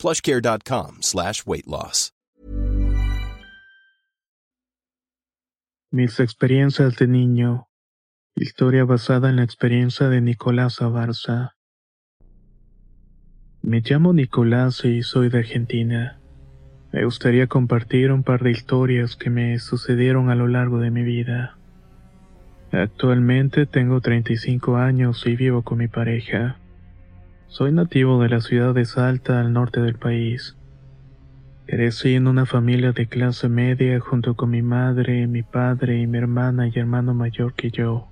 plushcare.com slash weight loss. Mis experiencias de niño. Historia basada en la experiencia de Nicolás Abarza. Me llamo Nicolás y soy de Argentina. Me gustaría compartir un par de historias que me sucedieron a lo largo de mi vida. Actualmente tengo 35 años y vivo con mi pareja. Soy nativo de la ciudad de Salta, al norte del país. Crecí en una familia de clase media junto con mi madre, mi padre y mi hermana y hermano mayor que yo.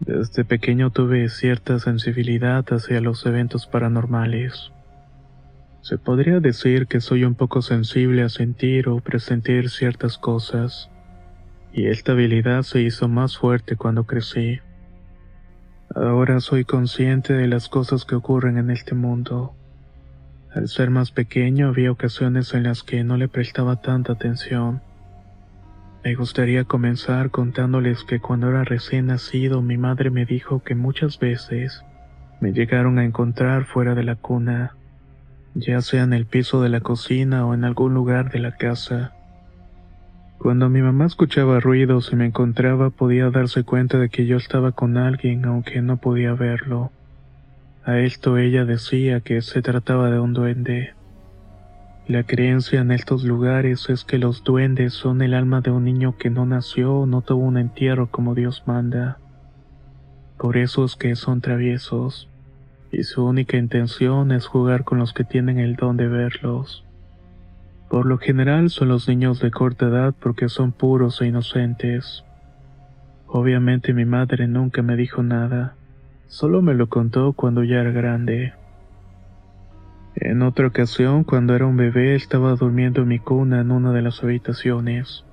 Desde pequeño tuve cierta sensibilidad hacia los eventos paranormales. Se podría decir que soy un poco sensible a sentir o presentir ciertas cosas, y esta habilidad se hizo más fuerte cuando crecí. Ahora soy consciente de las cosas que ocurren en este mundo. Al ser más pequeño había ocasiones en las que no le prestaba tanta atención. Me gustaría comenzar contándoles que cuando era recién nacido mi madre me dijo que muchas veces me llegaron a encontrar fuera de la cuna, ya sea en el piso de la cocina o en algún lugar de la casa. Cuando mi mamá escuchaba ruidos y me encontraba podía darse cuenta de que yo estaba con alguien aunque no podía verlo. A esto ella decía que se trataba de un duende. La creencia en estos lugares es que los duendes son el alma de un niño que no nació o no tuvo un entierro como Dios manda. Por eso es que son traviesos, y su única intención es jugar con los que tienen el don de verlos. Por lo general son los niños de corta edad porque son puros e inocentes. Obviamente mi madre nunca me dijo nada, solo me lo contó cuando ya era grande. En otra ocasión, cuando era un bebé, estaba durmiendo en mi cuna en una de las habitaciones.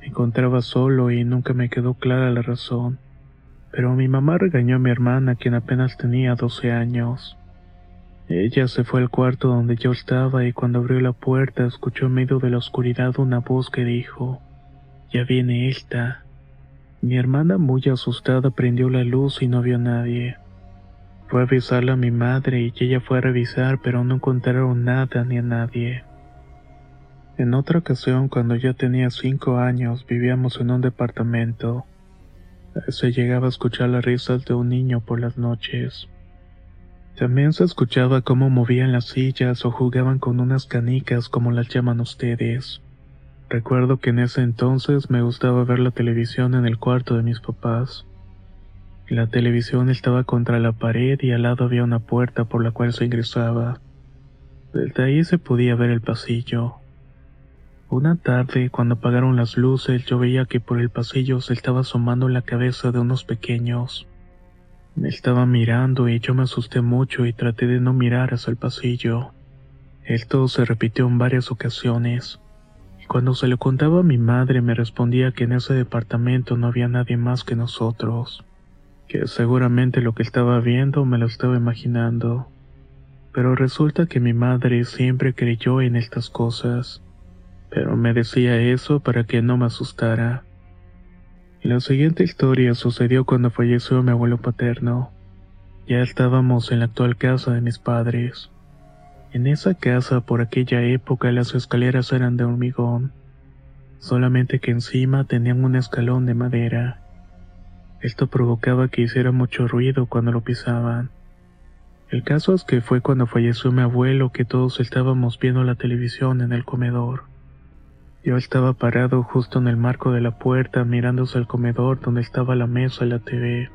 Me encontraba solo y nunca me quedó clara la razón, pero mi mamá regañó a mi hermana, quien apenas tenía 12 años. Ella se fue al cuarto donde yo estaba y cuando abrió la puerta escuchó en medio de la oscuridad una voz que dijo, Ya viene esta. Mi hermana muy asustada prendió la luz y no vio a nadie. Fue a avisarle a mi madre y ella fue a revisar pero no encontraron nada ni a nadie. En otra ocasión, cuando ya tenía cinco años, vivíamos en un departamento. Se llegaba a escuchar las risas de un niño por las noches. También se escuchaba cómo movían las sillas o jugaban con unas canicas como las llaman ustedes. Recuerdo que en ese entonces me gustaba ver la televisión en el cuarto de mis papás. La televisión estaba contra la pared y al lado había una puerta por la cual se ingresaba. Desde ahí se podía ver el pasillo. Una tarde, cuando apagaron las luces, yo veía que por el pasillo se estaba asomando la cabeza de unos pequeños. Me estaba mirando y yo me asusté mucho y traté de no mirar hacia el pasillo. Esto se repitió en varias ocasiones. Y cuando se lo contaba a mi madre me respondía que en ese departamento no había nadie más que nosotros, que seguramente lo que estaba viendo me lo estaba imaginando. Pero resulta que mi madre siempre creyó en estas cosas, pero me decía eso para que no me asustara. La siguiente historia sucedió cuando falleció mi abuelo paterno. Ya estábamos en la actual casa de mis padres. En esa casa por aquella época las escaleras eran de hormigón, solamente que encima tenían un escalón de madera. Esto provocaba que hiciera mucho ruido cuando lo pisaban. El caso es que fue cuando falleció mi abuelo que todos estábamos viendo la televisión en el comedor. Yo estaba parado justo en el marco de la puerta mirándose al comedor donde estaba la mesa y la TV.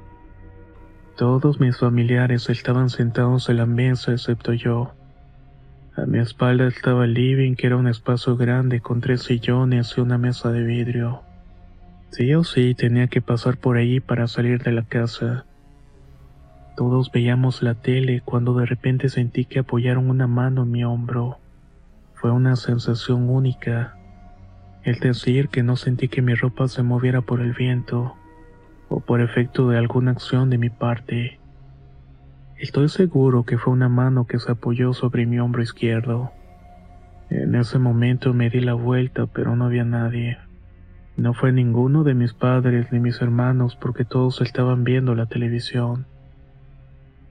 Todos mis familiares estaban sentados en la mesa excepto yo. A mi espalda estaba el living, que era un espacio grande con tres sillones y una mesa de vidrio. Sí o sí tenía que pasar por ahí para salir de la casa. Todos veíamos la tele cuando de repente sentí que apoyaron una mano en mi hombro. Fue una sensación única. El decir que no sentí que mi ropa se moviera por el viento o por efecto de alguna acción de mi parte. Estoy seguro que fue una mano que se apoyó sobre mi hombro izquierdo. En ese momento me di la vuelta, pero no había nadie. No fue ninguno de mis padres ni mis hermanos porque todos estaban viendo la televisión.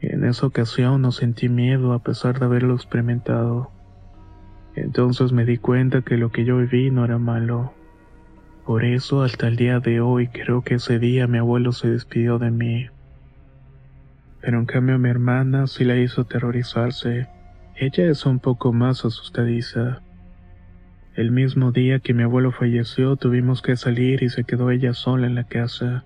En esa ocasión no sentí miedo a pesar de haberlo experimentado. Entonces me di cuenta que lo que yo viví no era malo. Por eso hasta el día de hoy creo que ese día mi abuelo se despidió de mí. Pero en cambio mi hermana sí la hizo aterrorizarse. Ella es un poco más asustadiza. El mismo día que mi abuelo falleció tuvimos que salir y se quedó ella sola en la casa.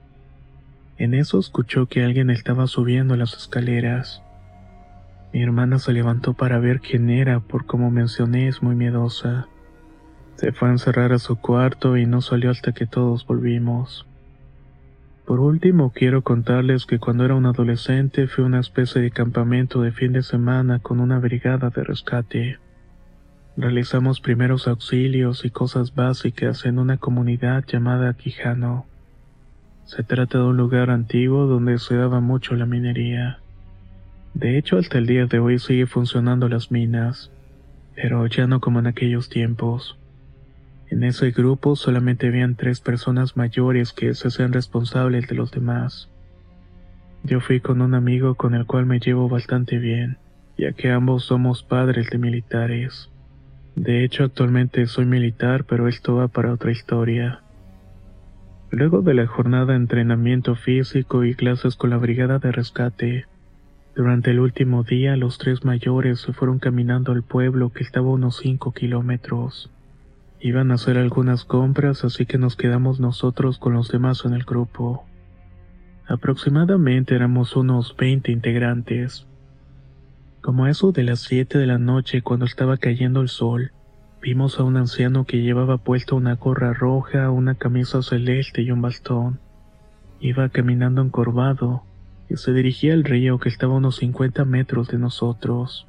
En eso escuchó que alguien estaba subiendo las escaleras. Mi hermana se levantó para ver quién era, por como mencioné es muy miedosa. Se fue a encerrar a su cuarto y no salió hasta que todos volvimos. Por último, quiero contarles que cuando era un adolescente fui a una especie de campamento de fin de semana con una brigada de rescate. Realizamos primeros auxilios y cosas básicas en una comunidad llamada Quijano. Se trata de un lugar antiguo donde se daba mucho la minería. De hecho, hasta el día de hoy sigue funcionando las minas, pero ya no como en aquellos tiempos. En ese grupo solamente habían tres personas mayores que se hacían responsables de los demás. Yo fui con un amigo con el cual me llevo bastante bien, ya que ambos somos padres de militares. De hecho, actualmente soy militar, pero esto va para otra historia. Luego de la jornada de entrenamiento físico y clases con la brigada de rescate, durante el último día los tres mayores se fueron caminando al pueblo que estaba unos 5 kilómetros. Iban a hacer algunas compras, así que nos quedamos nosotros con los demás en el grupo. Aproximadamente éramos unos 20 integrantes. Como eso de las 7 de la noche cuando estaba cayendo el sol, Vimos a un anciano que llevaba puesta una gorra roja, una camisa celeste y un bastón. Iba caminando encorvado se dirigía al río que estaba a unos 50 metros de nosotros.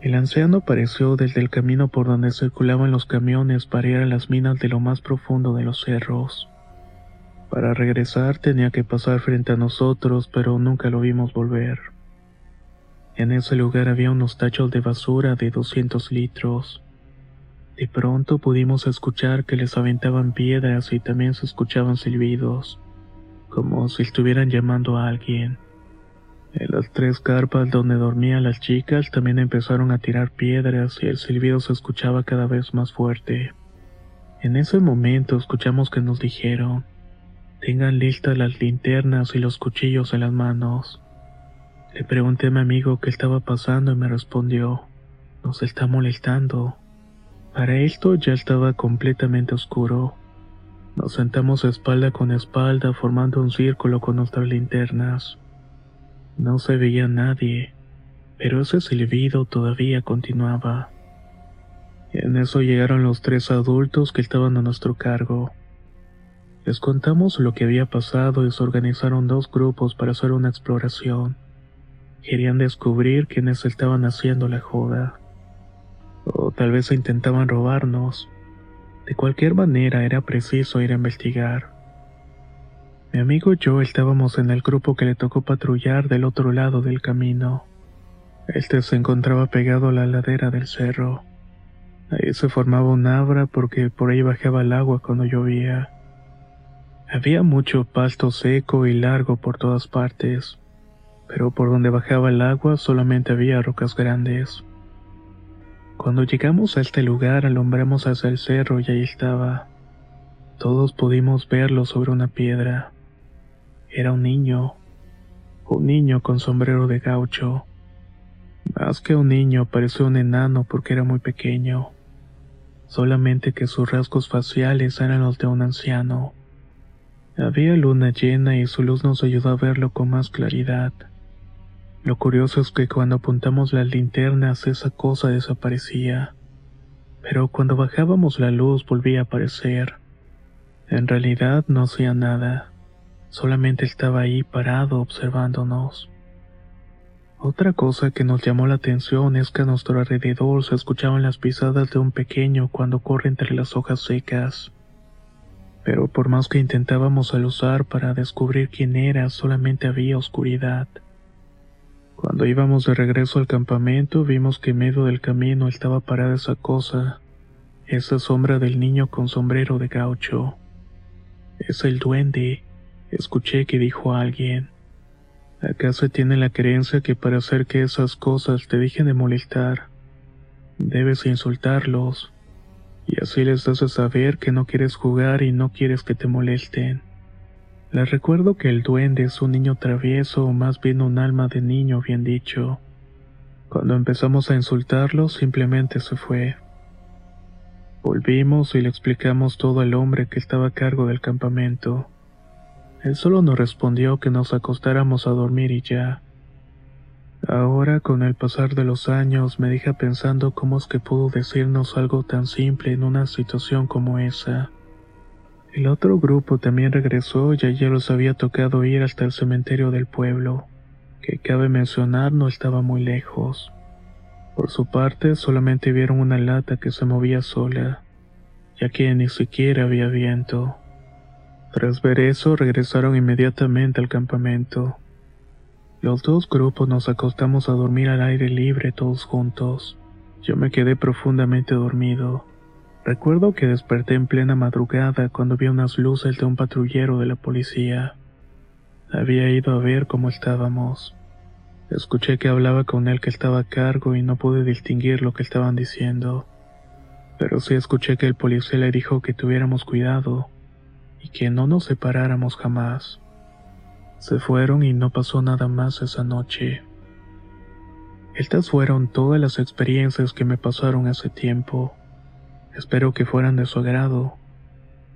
El anciano apareció desde el camino por donde circulaban los camiones para ir a las minas de lo más profundo de los cerros. Para regresar tenía que pasar frente a nosotros, pero nunca lo vimos volver. En ese lugar había unos tachos de basura de 200 litros. De pronto pudimos escuchar que les aventaban piedras y también se escuchaban silbidos, como si estuvieran llamando a alguien. En las tres carpas donde dormían las chicas también empezaron a tirar piedras y el silbido se escuchaba cada vez más fuerte. En ese momento escuchamos que nos dijeron, tengan listas las linternas y los cuchillos en las manos. Le pregunté a mi amigo qué estaba pasando y me respondió, nos está molestando. Para esto ya estaba completamente oscuro. Nos sentamos espalda con espalda formando un círculo con nuestras linternas. No se veía nadie, pero ese silbido todavía continuaba. En eso llegaron los tres adultos que estaban a nuestro cargo. Les contamos lo que había pasado y se organizaron dos grupos para hacer una exploración. Querían descubrir quiénes estaban haciendo la joda. O tal vez intentaban robarnos. De cualquier manera era preciso ir a investigar. Mi amigo y yo estábamos en el grupo que le tocó patrullar del otro lado del camino. Este se encontraba pegado a la ladera del cerro. Ahí se formaba un abra porque por ahí bajaba el agua cuando llovía. Había mucho pasto seco y largo por todas partes, pero por donde bajaba el agua solamente había rocas grandes. Cuando llegamos a este lugar alumbramos hacia el cerro y ahí estaba. Todos pudimos verlo sobre una piedra. Era un niño, un niño con sombrero de gaucho. Más que un niño parecía un enano porque era muy pequeño, solamente que sus rasgos faciales eran los de un anciano. Había luna llena y su luz nos ayudó a verlo con más claridad. Lo curioso es que cuando apuntamos las linternas esa cosa desaparecía, pero cuando bajábamos la luz volvía a aparecer. En realidad no hacía nada, solamente estaba ahí parado observándonos. Otra cosa que nos llamó la atención es que a nuestro alrededor se escuchaban las pisadas de un pequeño cuando corre entre las hojas secas. Pero por más que intentábamos alusar para descubrir quién era, solamente había oscuridad. Cuando íbamos de regreso al campamento, vimos que en medio del camino estaba parada esa cosa, esa sombra del niño con sombrero de gaucho. Es el duende, escuché que dijo alguien. ¿Acaso tiene la creencia que para hacer que esas cosas te dejen de molestar, debes insultarlos? Y así les haces saber que no quieres jugar y no quieres que te molesten. Les recuerdo que el duende es un niño travieso o más bien un alma de niño bien dicho. Cuando empezamos a insultarlo simplemente se fue. Volvimos y le explicamos todo al hombre que estaba a cargo del campamento. Él solo nos respondió que nos acostáramos a dormir y ya. Ahora, con el pasar de los años, me deja pensando cómo es que pudo decirnos algo tan simple en una situación como esa. El otro grupo también regresó y ya los había tocado ir hasta el cementerio del pueblo, que cabe mencionar no estaba muy lejos. Por su parte, solamente vieron una lata que se movía sola, ya que ni siquiera había viento. Tras ver eso, regresaron inmediatamente al campamento. Los dos grupos nos acostamos a dormir al aire libre todos juntos. Yo me quedé profundamente dormido. Recuerdo que desperté en plena madrugada cuando vi unas luces de un patrullero de la policía. Había ido a ver cómo estábamos. Escuché que hablaba con él que estaba a cargo y no pude distinguir lo que estaban diciendo. Pero sí escuché que el policía le dijo que tuviéramos cuidado, y que no nos separáramos jamás. Se fueron y no pasó nada más esa noche. Estas fueron todas las experiencias que me pasaron hace tiempo. Espero que fueran de su agrado.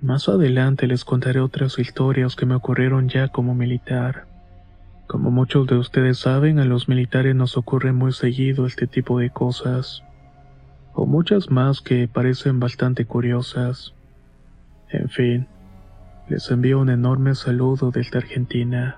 Más adelante les contaré otras historias que me ocurrieron ya como militar. Como muchos de ustedes saben, a los militares nos ocurre muy seguido este tipo de cosas, o muchas más que parecen bastante curiosas. En fin, les envío un enorme saludo desde Argentina.